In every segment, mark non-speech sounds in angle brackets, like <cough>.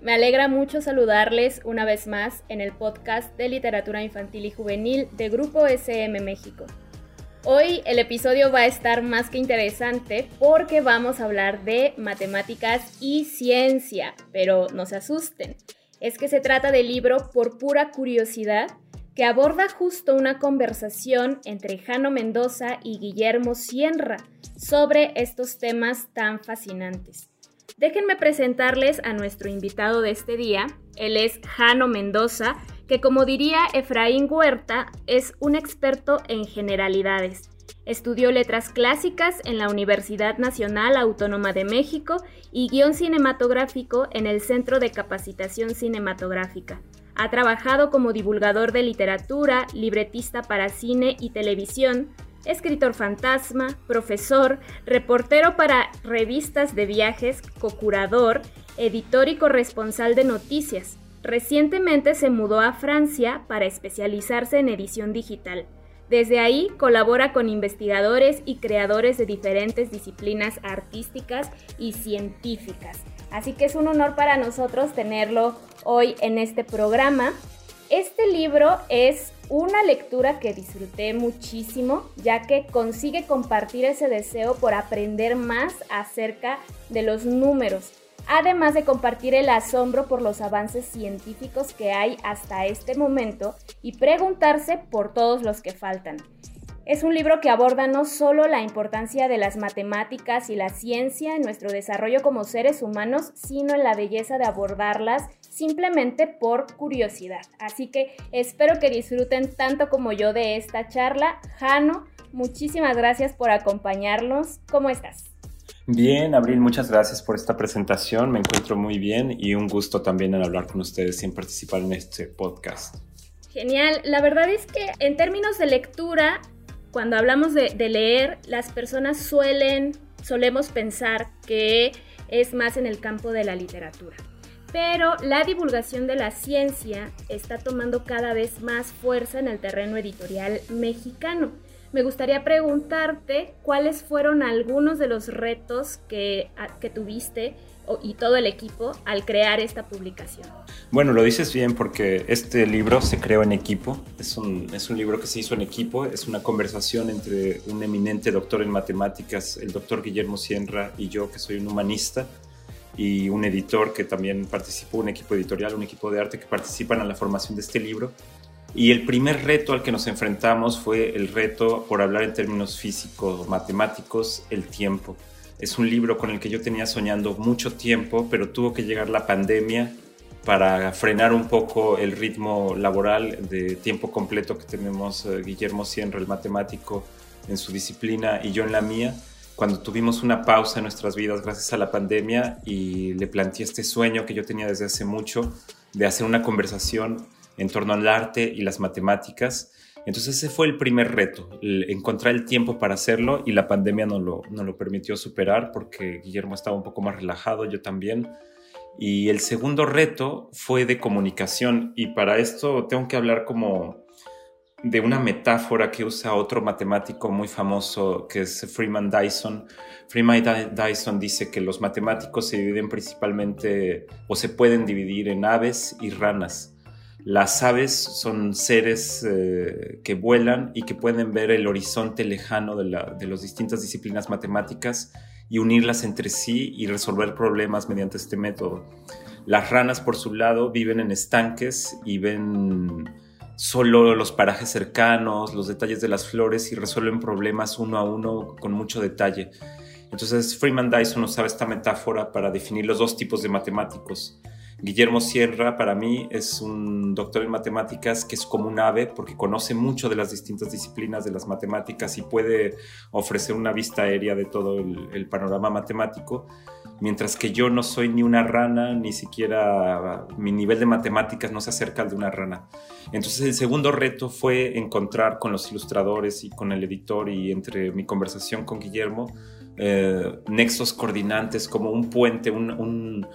Me alegra mucho saludarles una vez más en el podcast de literatura infantil y juvenil de Grupo SM México. Hoy el episodio va a estar más que interesante porque vamos a hablar de matemáticas y ciencia, pero no se asusten. Es que se trata del libro Por pura curiosidad que aborda justo una conversación entre Jano Mendoza y Guillermo Sienra sobre estos temas tan fascinantes. Déjenme presentarles a nuestro invitado de este día. Él es Jano Mendoza, que como diría Efraín Huerta, es un experto en generalidades. Estudió letras clásicas en la Universidad Nacional Autónoma de México y guion cinematográfico en el Centro de Capacitación Cinematográfica. Ha trabajado como divulgador de literatura, libretista para cine y televisión, escritor fantasma, profesor, reportero para revistas de viajes, co-curador, editor y corresponsal de noticias. Recientemente se mudó a Francia para especializarse en edición digital. Desde ahí colabora con investigadores y creadores de diferentes disciplinas artísticas y científicas. Así que es un honor para nosotros tenerlo hoy en este programa. Este libro es una lectura que disfruté muchísimo, ya que consigue compartir ese deseo por aprender más acerca de los números, además de compartir el asombro por los avances científicos que hay hasta este momento y preguntarse por todos los que faltan. Es un libro que aborda no solo la importancia de las matemáticas y la ciencia en nuestro desarrollo como seres humanos, sino en la belleza de abordarlas simplemente por curiosidad. Así que espero que disfruten tanto como yo de esta charla. Jano, muchísimas gracias por acompañarnos. ¿Cómo estás? Bien, Abril, muchas gracias por esta presentación. Me encuentro muy bien y un gusto también en hablar con ustedes y en participar en este podcast. Genial. La verdad es que en términos de lectura, cuando hablamos de, leer, las personas suelen, solemos pensar que es más en el campo de la literatura. Pero la divulgación de la ciencia está tomando cada vez más fuerza en el terreno editorial mexicano. Me gustaría preguntarte cuáles fueron algunos de los retos que, que tuviste y todo el equipo al crear esta publicación? Bueno, lo dices bien porque este libro se creó en equipo, es un, es un libro que se hizo en equipo, es una conversación entre un eminente doctor en matemáticas, el doctor Guillermo Sienra y yo, que soy un humanista, y un editor que también participó, un equipo editorial, un equipo de arte que participan en la formación de este libro. Y el primer reto al que nos enfrentamos fue el reto, por hablar en términos físicos, matemáticos, el tiempo. Es un libro con el que yo tenía soñando mucho tiempo, pero tuvo que llegar la pandemia para frenar un poco el ritmo laboral de tiempo completo que tenemos eh, Guillermo Sienra, el matemático, en su disciplina y yo en la mía, cuando tuvimos una pausa en nuestras vidas gracias a la pandemia y le planteé este sueño que yo tenía desde hace mucho de hacer una conversación en torno al arte y las matemáticas entonces ese fue el primer reto, encontrar el tiempo para hacerlo y la pandemia no lo, no lo permitió superar porque Guillermo estaba un poco más relajado, yo también. Y el segundo reto fue de comunicación y para esto tengo que hablar como de una metáfora que usa otro matemático muy famoso que es Freeman Dyson. Freeman Dyson dice que los matemáticos se dividen principalmente o se pueden dividir en aves y ranas. Las aves son seres eh, que vuelan y que pueden ver el horizonte lejano de, las distintas disciplinas matemáticas y unirlas entre sí y resolver problemas mediante este método. Las ranas, por su lado, viven en estanques y ven solo los parajes cercanos, los detalles de las flores y resuelven problemas uno a uno con mucho detalle. Entonces Freeman Dyson usaba esta metáfora para definir los dos tipos de matemáticos. Guillermo Sierra para mí es un doctor en matemáticas que es como un ave porque conoce mucho de las distintas disciplinas de las matemáticas y puede ofrecer una vista aérea de todo el, panorama matemático. mientras que yo no soy ni una rana, ni siquiera mi nivel de matemáticas no se acerca al de una rana. Entonces el segundo reto fue encontrar con los ilustradores y con el editor y entre mi conversación con Guillermo, eh, nexos coordinantes como un puente, un,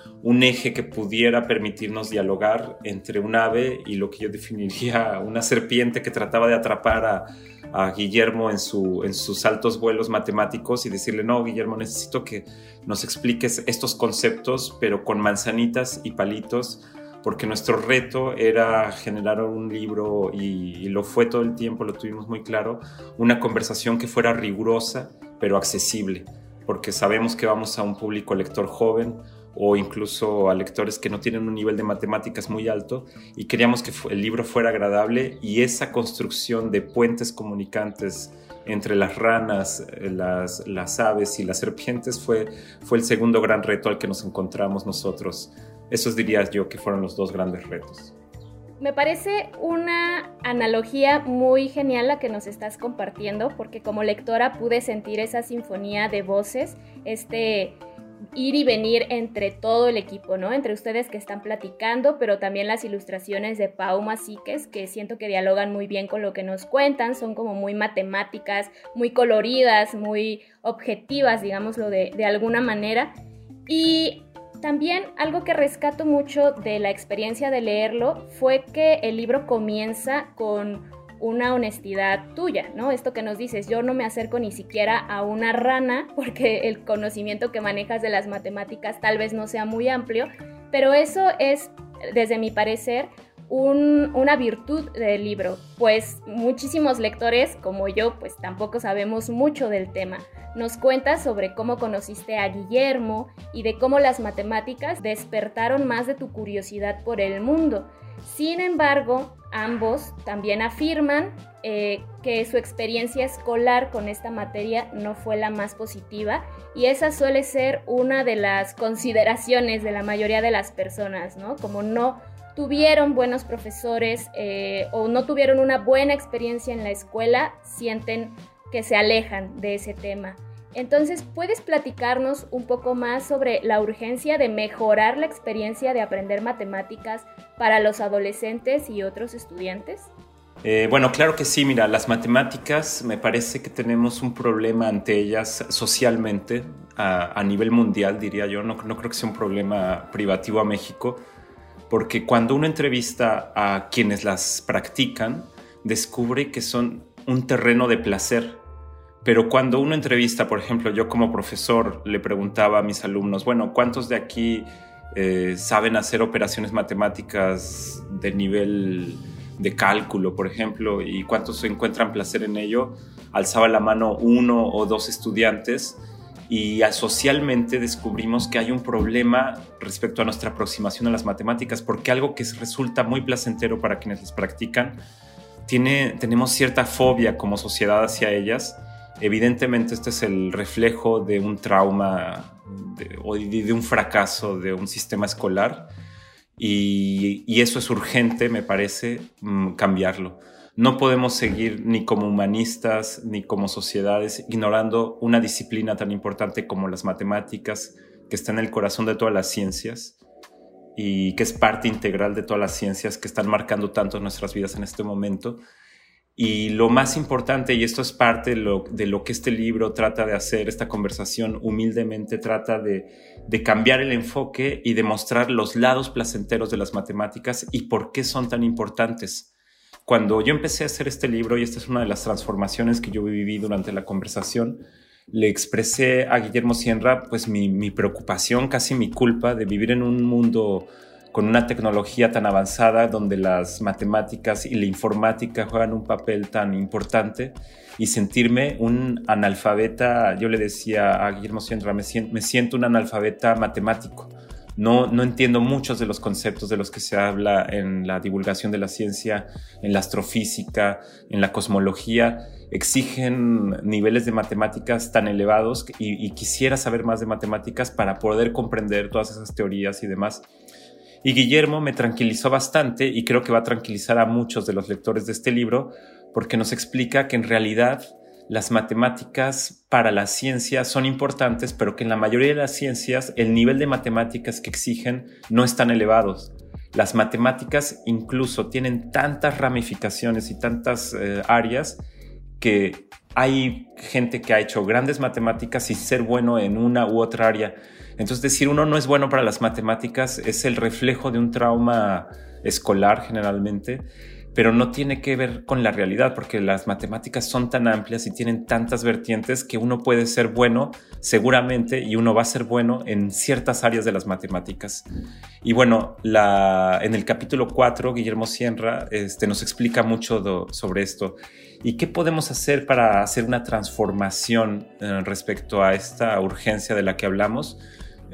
eje que pudiera permitirnos dialogar entre un ave y lo que yo definiría <laughs> una serpiente que trataba de atrapar a, a Guillermo en, su, en sus altos vuelos matemáticos y decirle, no, Guillermo, necesito que nos expliques estos conceptos, pero con manzanitas y palitos, porque nuestro reto era generar un libro y, lo fue todo el tiempo, lo tuvimos muy claro, una conversación que fuera rigurosa, pero accesible, porque sabemos que vamos a un público lector joven, o incluso a lectores que no tienen un nivel de matemáticas muy alto y queríamos que el libro fuera agradable y esa construcción de puentes comunicantes entre las ranas, eh, las, aves y las serpientes fue, fue el segundo gran reto al que nos encontramos nosotros. Esos diría yo que fueron los dos grandes retos. Me parece una analogía muy genial la que nos estás compartiendo, porque como lectora pude sentir esa sinfonía de voces, este ir y venir entre todo el equipo, ¿no? Entre ustedes que están platicando, pero también las ilustraciones de Pau Masiques, que siento que dialogan muy bien con lo que nos cuentan, son como muy matemáticas, muy coloridas, muy objetivas, digámoslo de, de alguna manera. Y también algo que rescato mucho de la experiencia de leerlo fue que el libro comienza con una honestidad tuya, ¿no? Esto que nos dices, yo no me acerco ni siquiera a una rana porque el conocimiento que manejas de las matemáticas tal vez no sea muy amplio, pero eso es, desde mi parecer, una virtud del libro, pues muchísimos lectores como yo, pues tampoco sabemos mucho del tema. Nos cuentas sobre cómo conociste a Guillermo y de cómo las matemáticas despertaron más de tu curiosidad por el mundo. Sin embargo, ambos también afirman eh, que su experiencia escolar con esta materia no fue la más positiva y esa suele ser una de las consideraciones de la mayoría de las personas, ¿no? Como no tuvieron buenos profesores eh, o no tuvieron una buena experiencia en la escuela, sienten que se alejan de ese tema. Entonces, ¿puedes platicarnos un poco más sobre la urgencia de mejorar la experiencia de aprender matemáticas para los adolescentes y otros estudiantes? Eh, bueno, claro que sí, mira, las matemáticas me parece que tenemos un problema ante ellas socialmente a, nivel mundial, diría yo, no, no creo que sea un problema privativo a México, porque cuando uno entrevista a quienes las practican, descubre que son un terreno de placer pero cuando uno entrevista, por ejemplo, yo como profesor le preguntaba a mis alumnos, bueno, ¿cuántos de aquí eh, saben hacer operaciones matemáticas de nivel de cálculo, por ejemplo, y cuántos encuentran placer en ello? Alzaba la mano uno o dos estudiantes y socialmente descubrimos que hay un problema respecto a nuestra aproximación a las matemáticas, porque algo que resulta muy placentero para quienes las practican, tiene, tenemos cierta fobia como sociedad hacia ellas Evidentemente este es el reflejo de un trauma o de, un fracaso de un sistema escolar y, eso es urgente, me parece, mm, cambiarlo. No podemos seguir ni como humanistas ni como sociedades ignorando una disciplina tan importante como las matemáticas, que está en el corazón de todas las ciencias y que es parte integral de todas las ciencias que están marcando tanto nuestras vidas en este momento y lo más importante, y esto es parte de lo, que este libro trata de hacer, esta conversación humildemente trata de, cambiar el enfoque y demostrar los lados placenteros de las matemáticas y por qué son tan importantes. Cuando yo empecé a hacer este libro, y esta es una de las transformaciones que yo viví durante la conversación, le expresé a Guillermo Sierra pues mi, mi preocupación, casi mi culpa de vivir en un mundo con una tecnología tan avanzada donde las matemáticas y la informática juegan un papel tan importante y sentirme un analfabeta, yo le decía a Guillermo Sierra, me siento, un analfabeta matemático. No, no entiendo muchos de los conceptos de los que se habla en la divulgación de la ciencia, en la astrofísica, en la cosmología. Exigen niveles de matemáticas tan elevados y, y quisiera saber más de matemáticas para poder comprender todas esas teorías y demás. Y Guillermo me tranquilizó bastante y creo que va a tranquilizar a muchos de los lectores de este libro porque nos explica que en realidad las matemáticas para la ciencia son importantes, pero que en la mayoría de las ciencias el nivel de matemáticas que exigen no es tan elevados. Las matemáticas incluso tienen tantas ramificaciones y tantas eh, áreas que hay gente que ha hecho grandes matemáticas sin ser bueno en una u otra área. Entonces decir uno no es bueno para las matemáticas es el reflejo de un trauma escolar generalmente pero no tiene que ver con la realidad, porque las matemáticas son tan amplias y tienen tantas vertientes que uno puede ser bueno seguramente y uno va a ser bueno en ciertas áreas de las matemáticas. Y bueno, la, en el capítulo 4, Guillermo Sierra este, nos explica mucho sobre esto. ¿Y qué podemos hacer para hacer una transformación eh, respecto a esta urgencia de la que hablamos?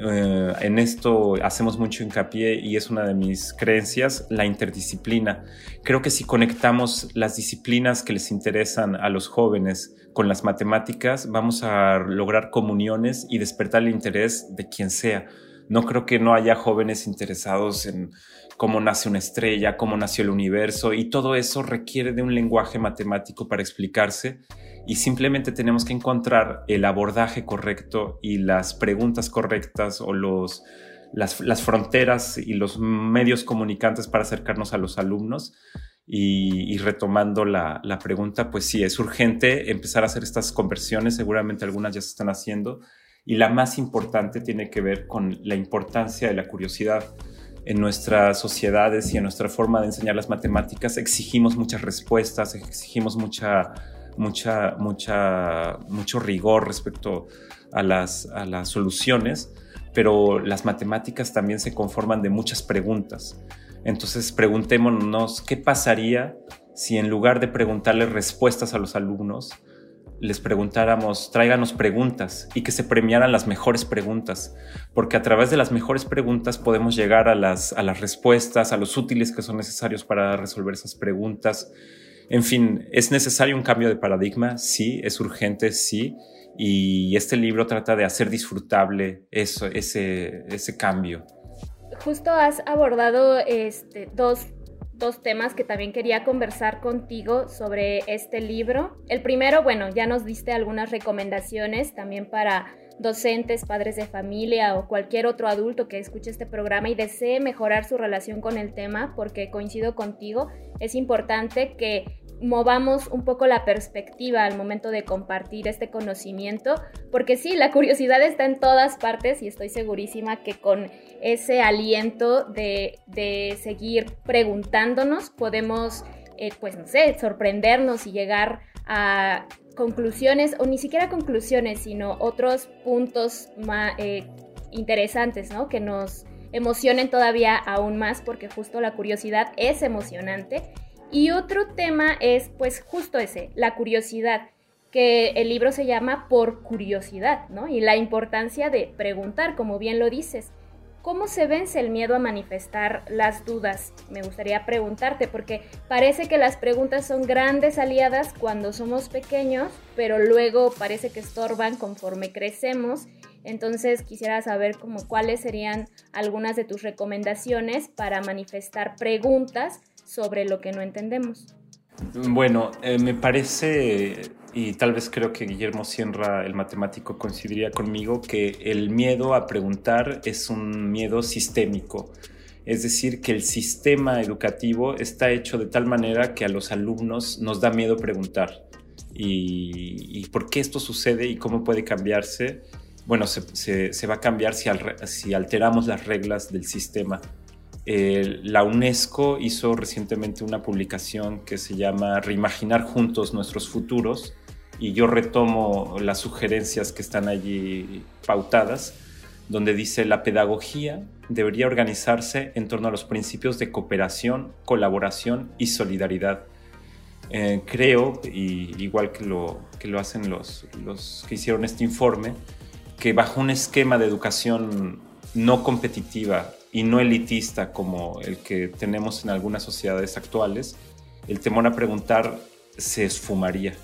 Eh, en esto hacemos mucho hincapié y es una de mis creencias, la interdisciplina. Creo que si conectamos las disciplinas que les interesan a los jóvenes con las matemáticas, vamos a lograr comuniones y despertar el interés de quien sea. No creo que no haya jóvenes interesados en cómo nace una estrella, cómo nació el universo, y todo eso requiere de un lenguaje matemático para explicarse y simplemente tenemos que encontrar el abordaje correcto y las preguntas correctas o los, las, fronteras y los medios comunicantes para acercarnos a los alumnos. Y, retomando la, la, pregunta, pues sí, es urgente empezar a hacer estas conversiones, seguramente algunas ya se están haciendo, y la más importante tiene que ver con la importancia de la curiosidad. En nuestras sociedades y en nuestra forma de enseñar las matemáticas exigimos muchas respuestas, exigimos mucha mucha, mucha, mucho rigor respecto a las, a las soluciones, pero las matemáticas también se conforman de muchas preguntas. Entonces preguntémonos qué pasaría si en lugar de preguntarles respuestas a los alumnos, les preguntáramos, tráiganos preguntas y que se premiaran las mejores preguntas, porque a través de las mejores preguntas podemos llegar a las, a las respuestas, a los útiles que son necesarios para resolver esas preguntas en fin, ¿es necesario un cambio de paradigma? Sí, es urgente, sí. Y este libro trata de hacer disfrutable eso, ese, ese cambio. Justo has abordado este, dos, dos temas que también quería conversar contigo sobre este libro. El primero, bueno, ya nos diste algunas recomendaciones también para docentes, padres de familia o cualquier otro adulto que escuche este programa y desee mejorar su relación con el tema, porque coincido contigo, es importante que movamos un poco la perspectiva al momento de compartir este conocimiento, porque sí, la curiosidad está en todas partes y estoy segurísima que con ese aliento de, seguir preguntándonos podemos, eh, pues no sé, sorprendernos y llegar a conclusiones, o ni siquiera conclusiones, sino otros puntos más eh, interesantes, ¿no? Que nos emocionen todavía aún más, porque justo la curiosidad es emocionante y otro tema es pues justo ese, la curiosidad, que el libro se llama Por curiosidad, ¿no? Y la importancia de preguntar, como bien lo dices. ¿Cómo se vence el miedo a manifestar las dudas? Me gustaría preguntarte, porque parece que las preguntas son grandes aliadas cuando somos pequeños, pero luego parece que estorban conforme crecemos. Entonces quisiera saber como cuáles serían algunas de tus recomendaciones para manifestar preguntas sobre lo que no entendemos. Bueno, eh, me parece, y tal vez creo que Guillermo Sierra, el matemático, coincidiría conmigo, que el miedo a preguntar es un miedo sistémico. Es decir, que el sistema educativo está hecho de tal manera que a los alumnos nos da miedo preguntar. ¿Y, por qué esto sucede y cómo puede cambiarse? Bueno, se, va a cambiar si, si alteramos las reglas del sistema la UNESCO hizo recientemente una publicación que se llama Reimaginar juntos nuestros futuros y yo retomo las sugerencias que están allí pautadas, donde dice la pedagogía debería organizarse en torno a los principios de cooperación, colaboración y solidaridad. Eh, creo, y igual que lo, que lo hacen los que hicieron este informe, que bajo un esquema de educación no competitiva y no elitista como el que tenemos en algunas sociedades actuales, el temor a preguntar se esfumaría.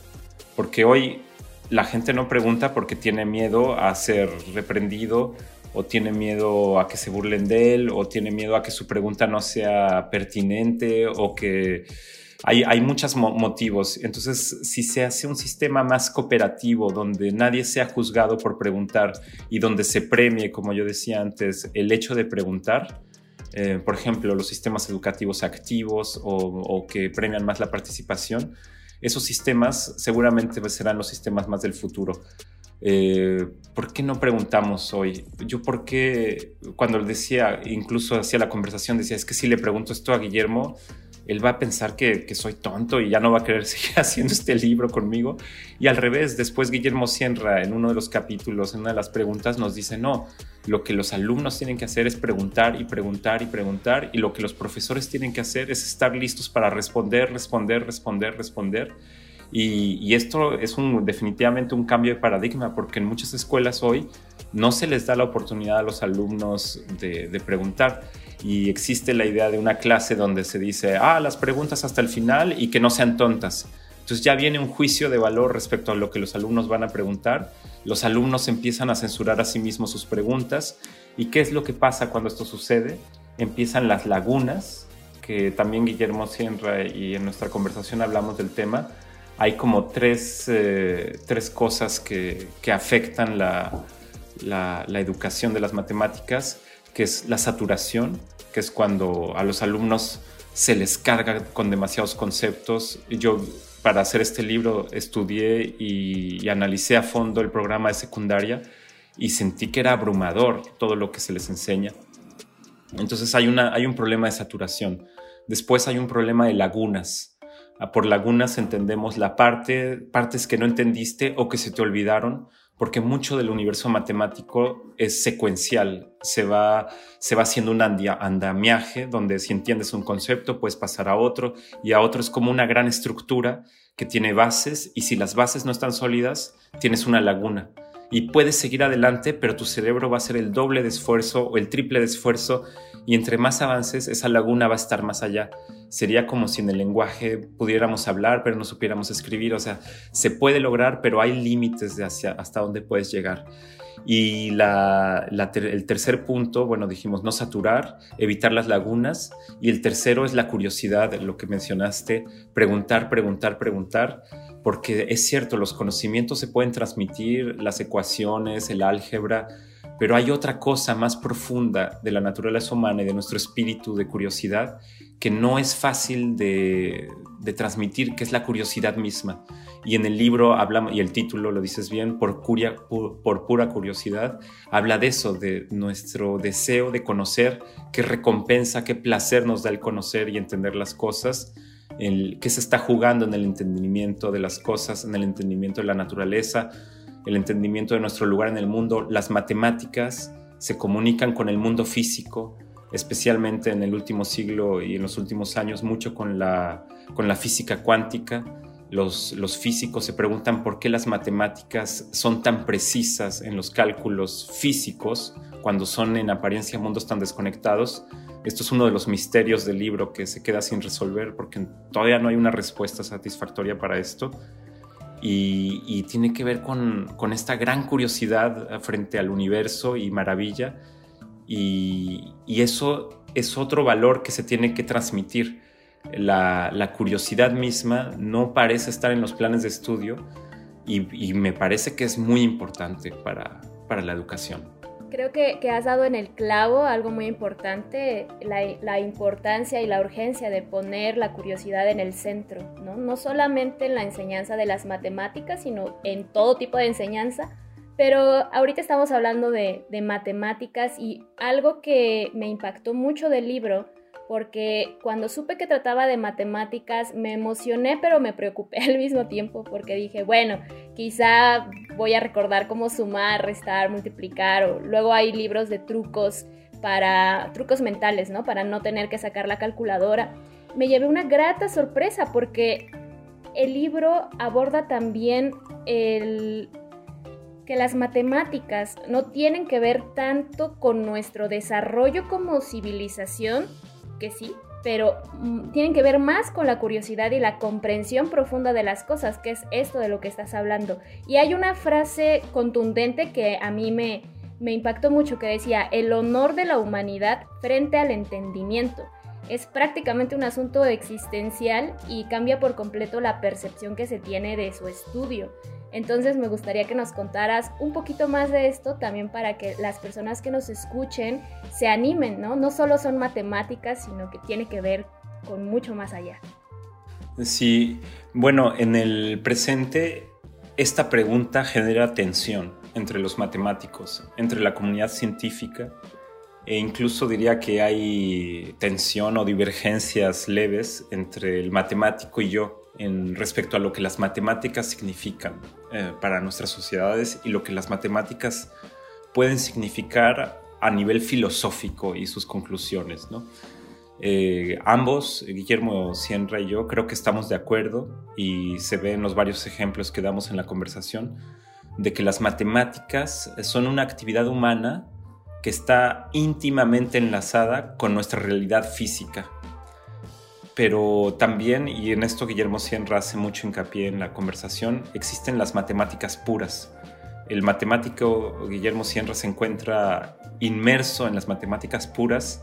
Porque hoy la gente no pregunta porque tiene miedo a ser reprendido o tiene miedo a que se burlen de él o tiene miedo a que su pregunta no sea pertinente o que hay, hay muchos motivos. Entonces, si se hace un sistema más cooperativo, donde nadie sea juzgado por preguntar y donde se premie, como yo decía antes, el hecho de preguntar, eh, por ejemplo, los sistemas educativos activos o, que premian más la participación, esos sistemas seguramente serán los sistemas más del futuro. Eh, ¿Por qué no preguntamos hoy? Yo, ¿por qué cuando decía, incluso hacía la conversación, decía, es que si le pregunto esto a Guillermo, él va a pensar que, soy tonto y ya no va a querer <laughs> seguir haciendo este libro conmigo. Y al revés, después Guillermo Sienra en uno de los capítulos, en una de las preguntas, nos dice, no, lo que los alumnos tienen que hacer es preguntar y preguntar y preguntar y lo que los profesores tienen que hacer es estar listos para responder, responder, responder, responder. Y, esto es un, definitivamente un cambio de paradigma porque en muchas escuelas hoy no se les da la oportunidad a los alumnos de preguntar y existe la idea de una clase donde se dice, ah, las preguntas hasta el final y que no sean tontas. Entonces ya viene un juicio de valor respecto a lo que los alumnos van a preguntar. Los alumnos empiezan a censurar a sí mismos sus preguntas. ¿Y qué es lo que pasa cuando esto sucede? Empiezan las lagunas, que también Guillermo Sierra y en nuestra conversación hablamos del tema. Hay como tres, eh, tres cosas que, que afectan la, la educación de las matemáticas que es la saturación, que es cuando a los alumnos se les carga con demasiados conceptos. Yo para hacer este libro estudié y, analicé a fondo el programa de secundaria y sentí que era abrumador todo lo que se les enseña. Entonces hay, una, hay un problema de saturación. Después hay un problema de lagunas. Ah, por lagunas entendemos la parte, partes que no entendiste o que se te olvidaron porque mucho del universo matemático es secuencial, se va, se va haciendo un andamiaje donde si entiendes un concepto puedes pasar a otro y a otro es como una gran estructura que tiene bases y si las bases no están sólidas tienes una laguna y puedes seguir adelante pero tu cerebro va a hacer el doble de esfuerzo o el triple de esfuerzo y entre más avances esa laguna va a estar más allá sería como si en el lenguaje pudiéramos hablar, pero no supiéramos escribir. O sea, se puede lograr, pero hay límites de hasta dónde puedes llegar. Y el tercer punto, bueno, dijimos no saturar, evitar las lagunas. Y el tercero es la curiosidad, lo que mencionaste, preguntar, preguntar, preguntar. Porque es cierto, los conocimientos se pueden transmitir, las ecuaciones, el álgebra, pero hay otra cosa más profunda de la naturaleza humana y de nuestro espíritu de curiosidad que no es fácil de, transmitir, que es la curiosidad misma. Y en el libro hablamos, y el título lo dices bien, por, por, pura curiosidad, habla de eso, de nuestro deseo de conocer, qué recompensa, qué placer nos da el conocer y entender las cosas, el, qué se está jugando en el entendimiento de las cosas, en el entendimiento de la naturaleza, el entendimiento de nuestro lugar en el mundo. Las matemáticas se comunican con el mundo físico, especialmente en el último siglo y en los últimos años, mucho con la, con la física cuántica. Los, los, físicos se preguntan por qué las matemáticas son tan precisas en los cálculos físicos cuando son en apariencia mundos tan desconectados. Esto es uno de los misterios del libro que se queda sin resolver porque todavía no hay una respuesta satisfactoria para esto. Y, tiene que ver con esta gran curiosidad frente al universo y maravilla y, eso es otro valor que se tiene que transmitir. La, curiosidad misma no parece estar en los planes de estudio y, me parece que es muy importante para, la educación. Creo que, has dado en el clavo algo muy importante, la, importancia y la urgencia de poner la curiosidad en el centro, ¿no? no solamente en la enseñanza de las matemáticas, sino en todo tipo de enseñanza, pero ahorita estamos hablando de, matemáticas y algo que me impactó mucho del libro, porque cuando supe que trataba de matemáticas me emocioné, pero me preocupé <laughs> al mismo tiempo, porque dije, bueno, quizá voy a recordar cómo sumar, restar, multiplicar, o luego hay libros de trucos para trucos mentales, ¿no? Para no tener que sacar la calculadora. Me llevé una grata sorpresa porque el libro aborda también el que las matemáticas no tienen que ver tanto con nuestro desarrollo como civilización, que sí, pero mm, tienen que ver más con la curiosidad y la comprensión profunda de las cosas, que es esto de lo que estás hablando. Y hay una frase contundente que a mí me, me impactó mucho, que decía, el honor de la humanidad frente al entendimiento. es prácticamente un asunto existencial y cambia por completo la percepción que se tiene de su estudio. Entonces me gustaría que nos contaras un poquito más de esto también para que las personas que nos escuchen se animen, ¿no? No solo son matemáticas, sino que tiene que ver con mucho más allá. Sí, bueno, en el presente esta pregunta genera tensión entre los matemáticos, entre la comunidad científica e incluso diría que hay tensión o divergencias leves entre el matemático y yo en respecto a lo que las matemáticas significan eh, para nuestras sociedades y lo que las matemáticas pueden significar a nivel filosófico y sus conclusiones. Eh, ambos, Guillermo Sierra y yo, creo que estamos de acuerdo y se ve en los varios ejemplos que damos en la conversación de que las matemáticas son una actividad humana que está íntimamente enlazada con nuestra realidad física. Pero también, y en esto Guillermo Sierra hace mucho hincapié en la conversación, existen las matemáticas puras. El matemático Guillermo Sierra se encuentra inmerso en las matemáticas puras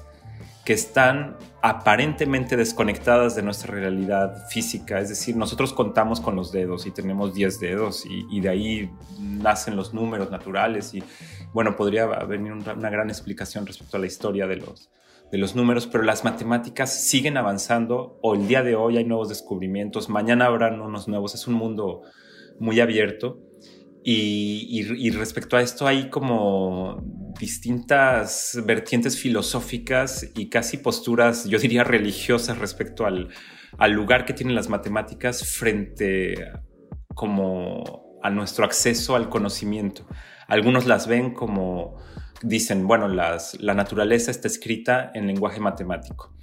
que están aparentemente desconectadas de nuestra realidad física. Es decir, nosotros contamos con los dedos y tenemos 10 dedos y, de ahí nacen los números naturales y bueno, podría venir una, gran explicación respecto a la historia de los, de los números, pero las matemáticas siguen avanzando o el día de hoy hay nuevos descubrimientos, mañana habrán unos nuevos, es un mundo muy abierto. Y, respecto a esto hay como distintas vertientes filosóficas y casi posturas, yo diría religiosas respecto al, lugar que tienen las matemáticas frente como a nuestro acceso al conocimiento. Algunos las ven como, dicen, bueno, las, la naturaleza está escrita en lenguaje matemático.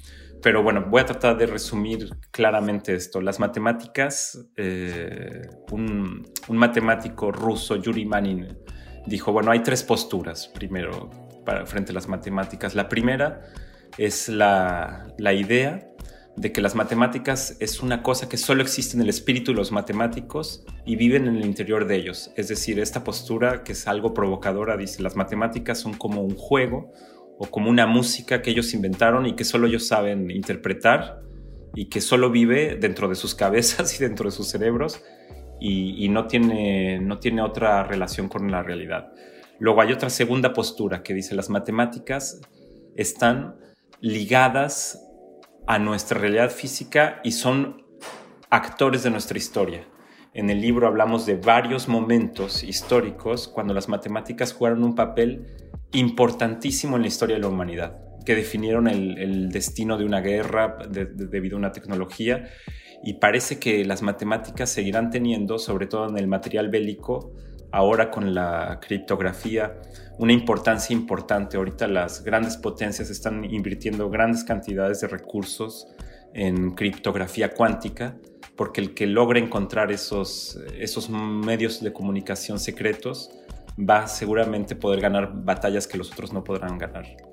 Pero bueno, voy a tratar de resumir claramente esto. Las matemáticas, eh, un, matemático ruso, Yuri Manin, dijo, bueno, hay tres posturas primero para, frente a las matemáticas. La primera es la, la idea de que las matemáticas es una cosa que solo existe en el espíritu de los matemáticos y viven en el interior de ellos. Es decir, esta postura que es algo provocadora dice, las matemáticas son como un juego, o como una música que ellos inventaron y que solo ellos saben interpretar y que solo vive dentro de sus cabezas <laughs> y dentro de sus cerebros y, no, tiene, no tiene otra relación con la realidad. Luego hay otra segunda postura que dice las matemáticas están ligadas a nuestra realidad física y son actores de nuestra historia. En el libro hablamos de varios momentos históricos cuando las matemáticas jugaron un papel importantísimo en la historia de la humanidad, que definieron el, destino de una guerra debido a una tecnología y parece que las matemáticas seguirán teniendo, sobre todo en el material bélico, ahora con la criptografía, una importancia importante. Ahorita las grandes potencias están invirtiendo grandes cantidades de recursos en criptografía cuántica, porque el que logre encontrar esos, esos medios de comunicación secretos va seguramente poder ganar batallas que los otros no podrán ganar.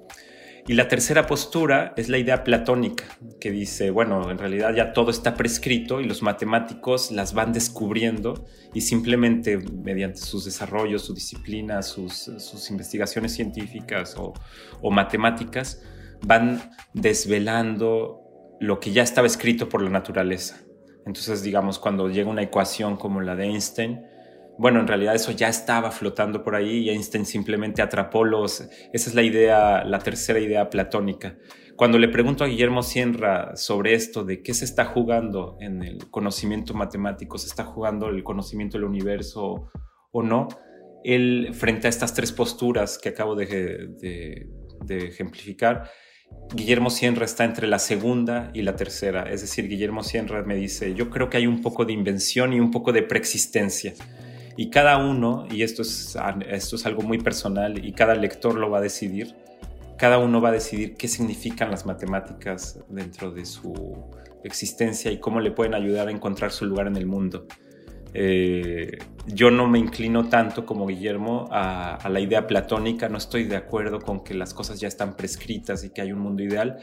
Y la tercera postura es la idea platónica, que dice, bueno, en realidad ya todo está prescrito y los matemáticos las van descubriendo y simplemente mediante sus desarrollos, su disciplina, sus, investigaciones científicas o, o matemáticas, van desvelando lo que ya estaba escrito por la naturaleza. Entonces, digamos, cuando llega una ecuación como la de Einstein, bueno, en realidad eso ya estaba flotando por ahí y Einstein simplemente atrapó los... Esa es la idea, la tercera idea platónica. Cuando le pregunto a Guillermo Sierra sobre esto de qué se está jugando en el conocimiento matemático, se está jugando el conocimiento del universo o no, él, frente a estas tres posturas que acabo de, de ejemplificar, Guillermo Sierra está entre la segunda y la tercera. Es decir, Guillermo Sierra me dice, yo creo que hay un poco de invención y un poco de preexistencia. Y cada uno, y esto es, esto es algo muy personal y cada lector lo va a decidir, cada uno va a decidir qué significan las matemáticas dentro de su existencia y cómo le pueden ayudar a encontrar su lugar en el mundo. Eh, yo no me inclino tanto como Guillermo a, a, la idea platónica, no estoy de acuerdo con que las cosas ya están prescritas y que hay un mundo ideal.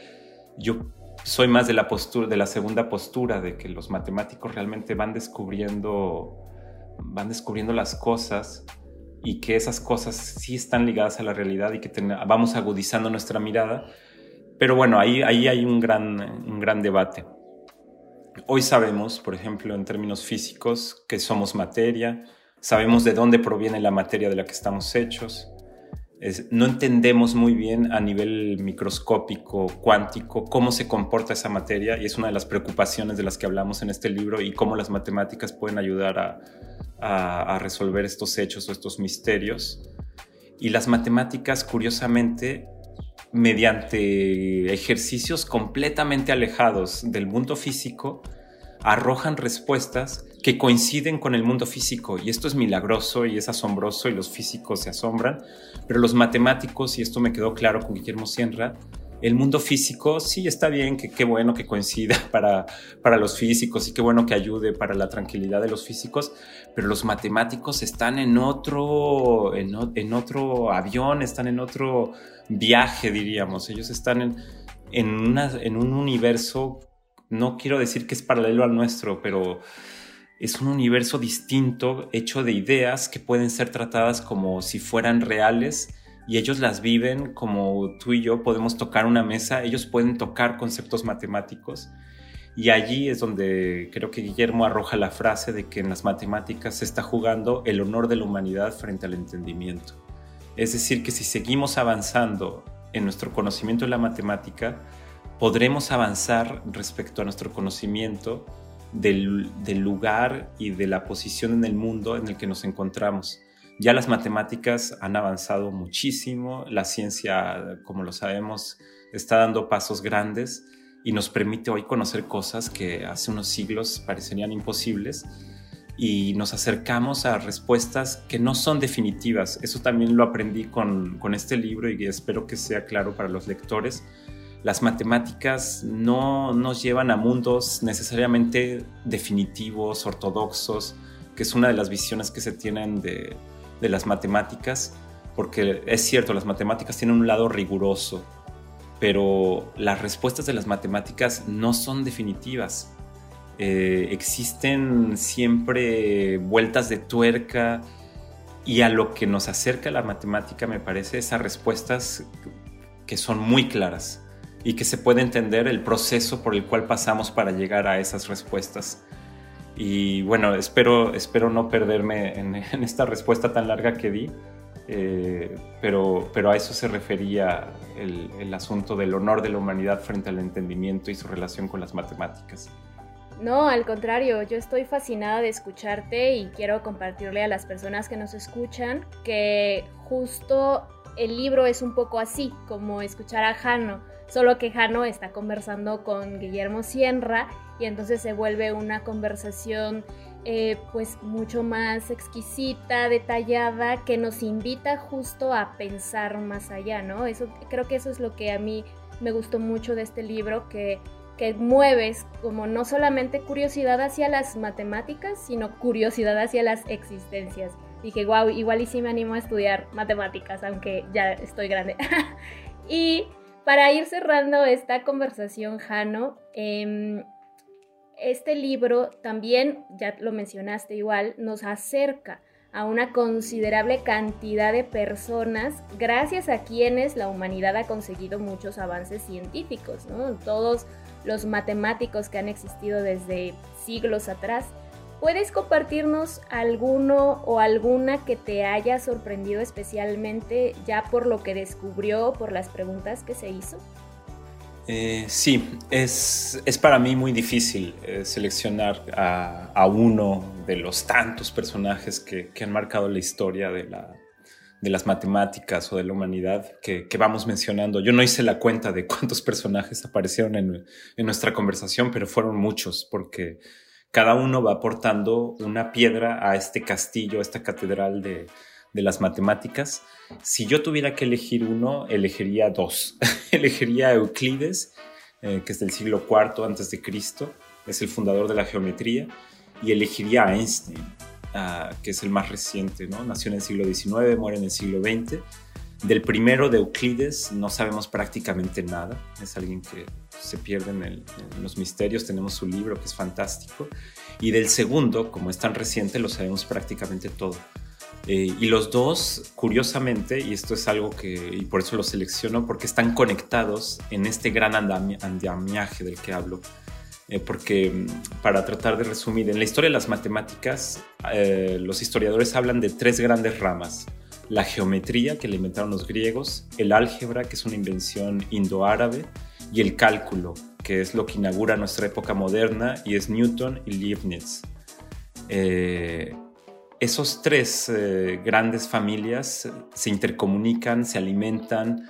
Yo soy más de la postura, de la segunda postura, de que los matemáticos realmente van descubriendo van descubriendo las cosas y que esas cosas sí están ligadas a la realidad y que vamos agudizando nuestra mirada. Pero bueno, ahí, ahí hay un gran, un gran debate. Hoy sabemos, por ejemplo, en términos físicos, que somos materia, sabemos de dónde proviene la materia de la que estamos hechos, no entendemos muy bien a nivel microscópico, cuántico, cómo se comporta esa materia. Y es una de las preocupaciones de las que hablamos en este libro y cómo las matemáticas pueden ayudar a, resolver estos hechos o estos misterios. Y las matemáticas, curiosamente, mediante ejercicios completamente alejados del mundo físico, arrojan respuestas que coinciden con el mundo físico y esto es milagroso y es asombroso y los físicos se asombran, pero los matemáticos, y esto me quedó claro con Guillermo Sienra, el mundo físico sí está bien, que qué bueno que coincida <laughs> para, para los físicos y qué bueno que ayude para la tranquilidad de los físicos, pero los matemáticos están en otro, en, otro avión, están en otro viaje, diríamos, ellos están en, en un universo, no quiero decir que es paralelo al nuestro, pero es un universo distinto hecho de ideas que pueden ser tratadas como si fueran reales y ellos las viven como tú y yo podemos tocar una mesa, ellos pueden tocar conceptos matemáticos y allí es donde creo que Guillermo arroja la frase de que en las matemáticas se está jugando el honor de la humanidad frente al entendimiento. Es decir, que si seguimos avanzando en nuestro conocimiento de la matemática, podremos avanzar respecto a nuestro conocimiento del, lugar y de la posición en el mundo en el que nos encontramos. Ya las matemáticas han avanzado muchísimo, la ciencia, como lo sabemos, está dando pasos grandes y nos permite hoy conocer cosas que hace unos siglos parecerían imposibles y nos acercamos a respuestas que no son definitivas. Eso también lo aprendí con, con este libro y espero que sea claro para los lectores las matemáticas no nos llevan a mundos necesariamente definitivos, ortodoxos, que es una de las visiones que se tienen de, las matemáticas, porque es cierto, las matemáticas tienen un lado riguroso, pero las respuestas de las matemáticas no son definitivas. Eh, existen siempre vueltas de tuerca y a lo que nos acerca la matemática me parece esas respuestas que son muy claras y que se puede entender el proceso por el cual pasamos para llegar a esas respuestas. Y bueno, espero, espero no perderme <laughs> en, esta respuesta tan larga que di, eh, pero, pero a eso se refería el, el asunto del honor de la humanidad frente al entendimiento y su relación con las matemáticas. No, al contrario, yo estoy fascinada de escucharte y quiero compartirle a las personas que nos escuchan que justo el libro es un poco así, como escuchar a Jano Solo que Jano está conversando con Guillermo Sierra y entonces se vuelve una conversación eh, pues mucho más exquisita, detallada, que nos invita justo a pensar más allá, ¿no? Eso, creo que eso es lo que a mí me gustó mucho de este libro, que, que mueves como no solamente curiosidad hacia las matemáticas, sino curiosidad hacia las existencias. Dije, wow, igual y sí me animo a estudiar matemáticas, aunque ya estoy grande. <laughs> y para ir cerrando esta conversación, Jano, em, este libro también, ya lo mencionaste igual, nos acerca a una considerable cantidad de personas gracias a quienes la humanidad ha conseguido muchos avances científicos, ¿no? Todos los matemáticos que han existido desde siglos atrás ¿Puedes compartirnos alguno o alguna que te haya sorprendido especialmente ya por lo que descubrió, por las preguntas que se hizo? Eh, sí, es, es, para mí muy difícil eh, seleccionar a, uno de los tantos personajes que, han marcado la historia de, la, de, las matemáticas o de la humanidad que, vamos mencionando. Yo no hice la cuenta de cuántos personajes aparecieron en, en nuestra conversación, pero fueron muchos porque cada uno va aportando una piedra a este castillo, a esta catedral de, las matemáticas. Si yo tuviera que elegir uno, elegiría dos. <laughs> elegiría Euclides, eh, que es del siglo IV antes de Cristo, es el fundador de la geometría, y elegiría a Einstein, ah, que es el más reciente, ¿no? Nació en el siglo XIX, muere en el siglo XX. Del primero de Euclides no sabemos prácticamente nada, es alguien que se pierden en, los misterios, tenemos su libro que es fantástico, y del segundo, como es tan reciente, lo sabemos prácticamente todo. Eh, y los dos, curiosamente, y esto es algo que, y por eso lo selecciono, porque están conectados en este gran andamiaje del que hablo. Eh, porque mm, para tratar de resumir, en la historia de las matemáticas, eh, los historiadores hablan de tres grandes ramas. La geometría, que le inventaron los griegos, el álgebra, que es una invención indoárabe, y el cálculo, que es lo que inaugura nuestra época moderna, y es Newton y Leibniz. Eh, esos tres eh, grandes familias se intercomunican, se alimentan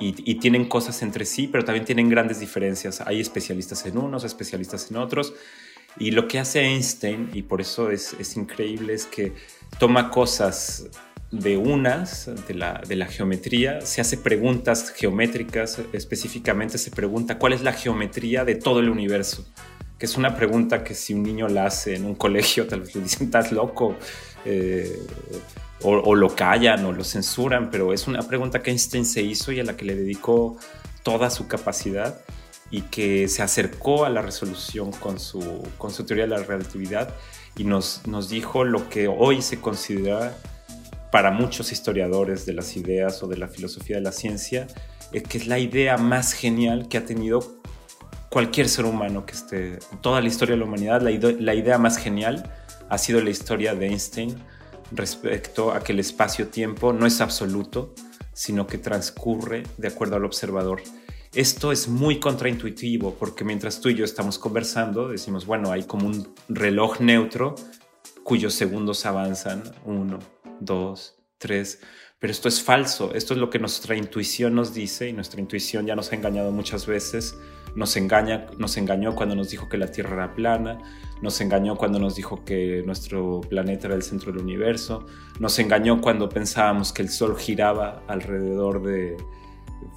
y, tienen cosas entre sí, pero también tienen grandes diferencias. Hay especialistas en unos, especialistas en otros. Y lo que hace Einstein, y por eso es, increíble, es que toma cosas de unas, de la, de la, geometría, se hace preguntas geométricas, específicamente se pregunta cuál es la geometría de todo el universo que es una pregunta que si un niño la hace en un colegio, tal vez le dicen, estás loco, eh, o, lo callan o lo censuran, pero es una pregunta que Einstein se hizo y a la que le dedicó toda su capacidad y que se acercó a la resolución con su, con su teoría de la relatividad y nos, nos dijo lo que hoy se considera para muchos historiadores de las ideas o de la filosofía de la ciencia, eh, que es la idea más genial que ha tenido cualquier ser humano que esté toda la historia de la humanidad, la, idea más genial ha sido la historia de Einstein respecto a que el espacio-tiempo no es absoluto, sino que transcurre de acuerdo al observador. Esto es muy contraintuitivo porque mientras tú y yo estamos conversando, decimos, bueno, hay como un reloj neutro cuyos segundos avanzan, uno, dos, tres, pero esto es falso, esto es lo que nuestra intuición nos dice y nuestra intuición ya nos ha engañado muchas veces. Nos, engaña, nos engañó cuando nos dijo que la Tierra era plana, nos engañó cuando nos dijo que nuestro planeta era el centro del universo, nos engañó cuando pensábamos que el Sol giraba alrededor de,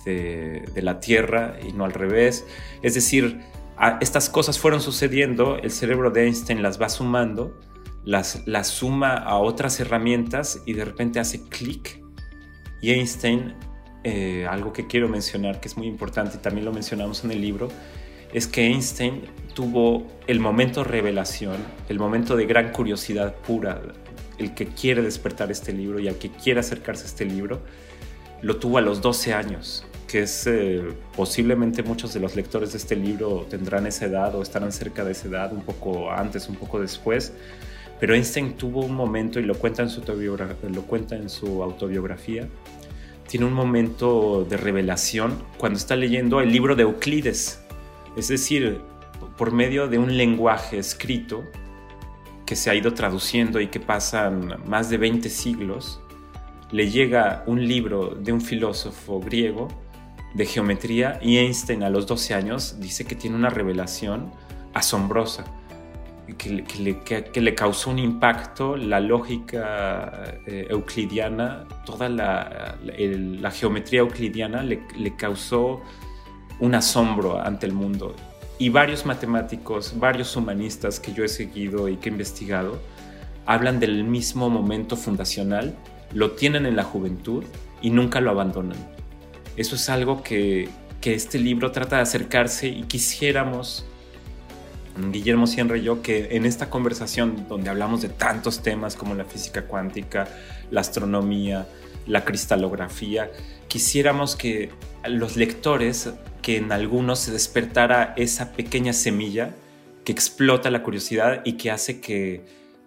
de, la Tierra y no al revés. Es decir, estas cosas fueron sucediendo, el cerebro de Einstein las va sumando, las, las suma a otras herramientas y de repente hace clic. Y Einstein eh, algo que quiero mencionar que es muy importante y también lo mencionamos en el libro, es que Einstein tuvo el momento revelación, el momento de gran curiosidad pura, el que quiere despertar este libro y al que quiere acercarse a este libro, lo tuvo a los 12 años, que es eh, posiblemente muchos de los lectores de este libro tendrán esa edad o estarán cerca de esa edad, un poco antes, un poco después, pero Einstein tuvo un momento y lo cuenta en su, lo cuenta en su autobiografía, tiene un momento de revelación cuando está leyendo el libro de Euclides, es decir, por medio de un lenguaje escrito que se ha ido traduciendo y que pasan más de 20 siglos, le llega un libro de un filósofo griego de geometría y Einstein a los 12 años dice que tiene una revelación asombrosa que, le, causó un impacto la lógica eh, euclidiana, toda la, geometría euclidiana le, causó un asombro ante el mundo. Y varios matemáticos, varios humanistas que yo he seguido y que he investigado, hablan del mismo momento fundacional, lo tienen en la juventud y nunca lo abandonan. Eso es algo que, que este libro trata de acercarse y quisiéramos Guillermo Sierra y yo que en esta conversación donde hablamos de tantos temas como la física cuántica, la astronomía, la cristalografía, quisiéramos que los lectores, que en algunos se despertara esa pequeña semilla que explota la curiosidad y que hace que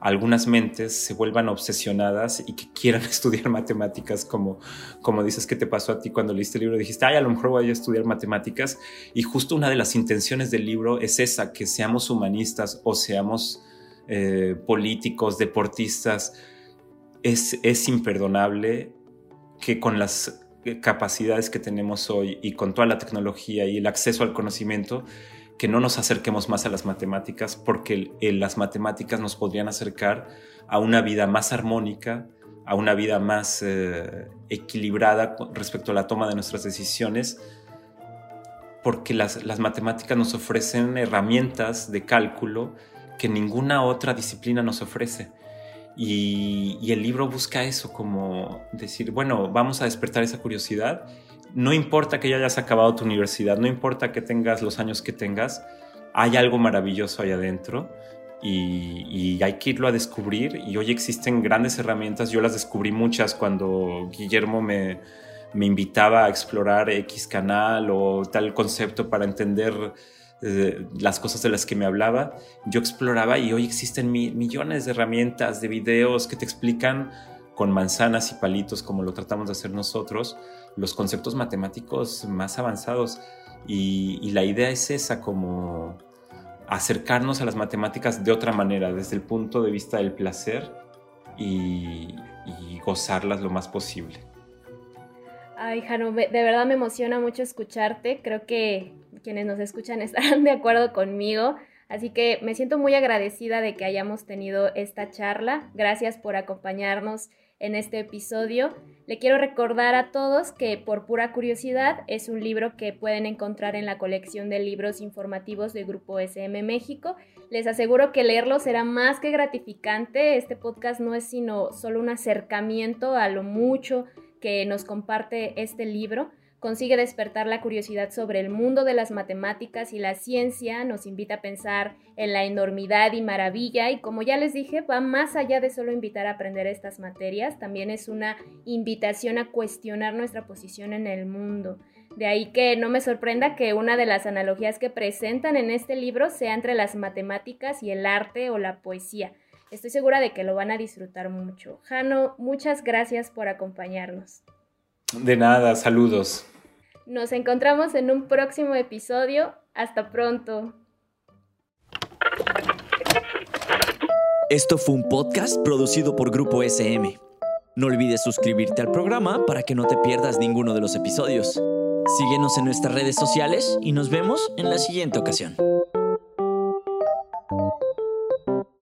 algunas mentes se vuelvan obsesionadas y que quieran <laughs> estudiar matemáticas como, como dices que te pasó a ti cuando leíste el libro. Dijiste, ay, a lo mejor voy a estudiar matemáticas. Y justo una de las intenciones del libro es esa, que seamos humanistas o seamos eh, políticos, deportistas. Es, es imperdonable que con las capacidades que tenemos hoy y con toda la tecnología y el acceso al conocimiento, que no nos acerquemos más a las matemáticas porque las matemáticas nos podrían acercar a una vida más armónica, a una vida más eh, equilibrada respecto a la toma de nuestras decisiones, porque las, matemáticas nos ofrecen herramientas de cálculo que ninguna otra disciplina nos ofrece. Y, el libro busca eso, como decir, bueno, vamos a despertar esa curiosidad no importa que ya hayas acabado tu universidad, no importa que tengas los años que tengas, hay algo maravilloso ahí adentro y, hay que irlo a descubrir. Y hoy existen grandes herramientas, yo las descubrí muchas cuando Guillermo me, invitaba a explorar X canal o tal concepto para entender eh, las cosas de las que me hablaba, yo exploraba y hoy existen millones de herramientas, de videos que te explican con manzanas y palitos como lo tratamos de hacer nosotros, los conceptos matemáticos más avanzados. y la idea es esa, como acercarnos a las matemáticas de otra manera, desde el punto de vista del placer y, gozarlas lo más posible. Ay, Jano, de verdad me emociona mucho escucharte. Creo que quienes nos escuchan estarán de acuerdo conmigo. Así que me siento muy agradecida de que hayamos tenido esta charla. Gracias por acompañarnos en este episodio. Le quiero recordar a todos que Por pura curiosidad es un libro que pueden encontrar en la colección de libros informativos de Grupo SM México. Les aseguro que leerlo será más que gratificante. Este podcast no es sino solo un acercamiento a lo mucho que nos comparte este libro consigue despertar la curiosidad sobre el mundo de las matemáticas y la ciencia, nos invita a pensar en la enormidad y maravilla y como ya les dije, va más allá de solo invitar a aprender estas materias, también es una invitación a cuestionar nuestra posición en el mundo. De ahí que no me sorprenda que una de las analogías que presentan en este libro sea entre las matemáticas y el arte o la poesía. Estoy segura de que lo van a disfrutar mucho. Jano, muchas gracias por acompañarnos. De nada, saludos. Nos encontramos en un próximo episodio. Hasta pronto. Esto fue un podcast producido por Grupo SM. No olvides suscribirte al programa para que no te pierdas ninguno de los episodios. Síguenos en nuestras redes sociales y nos vemos en la siguiente ocasión.